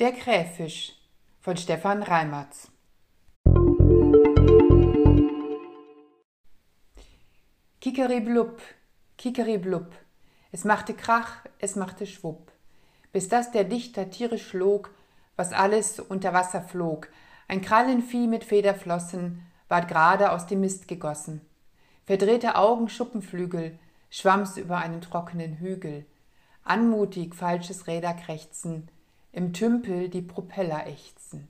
Der Kräfisch von Stefan Reimertz Kikeriblub, Kikeriblub, es machte Krach, es machte Schwupp, bis das der Dichter tierisch flog, was alles unter Wasser flog, ein Krallenvieh mit Federflossen ward gerade aus dem Mist gegossen. Verdrehte Augen Schuppenflügel, schwamm's über einen trockenen Hügel, anmutig falsches Räderkrächzen, im Tümpel die Propeller ächzen.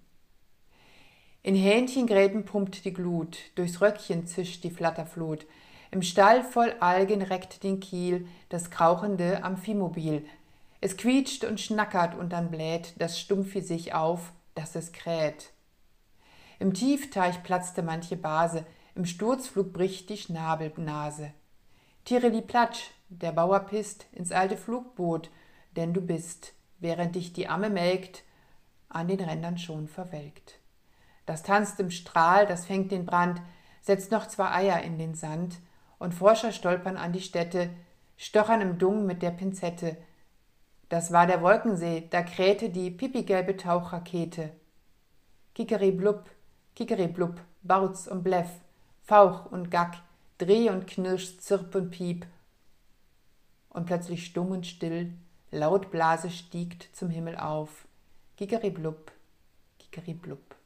In Hähnchengräben pumpt die Glut, durchs Röckchen zischt die Flatterflut, im Stall voll Algen reckt den Kiel das krauchende Amphimobil. Es quietscht und schnackert und dann bläht das Stumpfi sich auf, dass es kräht. Im Tiefteich platzte manche Base, im Sturzflug bricht die Schnabelnase. Tireli platsch, der Bauer pisst ins alte Flugboot, denn du bist während dich die Amme melkt, an den Rändern schon verwelkt. Das tanzt im Strahl, das fängt den Brand, setzt noch zwei Eier in den Sand, und Forscher stolpern an die Stätte, stochern im Dung mit der Pinzette. Das war der Wolkensee, da krähte die pipigelbe Tauchrakete. Kikeri blub, Kikeri blub, Bauz und Bleff, Fauch und Gack, Dreh und Knirsch, Zirp und Piep. Und plötzlich stumm und still Laut Blase stiegt zum Himmel auf. Gigeriblub, Gigeriblub.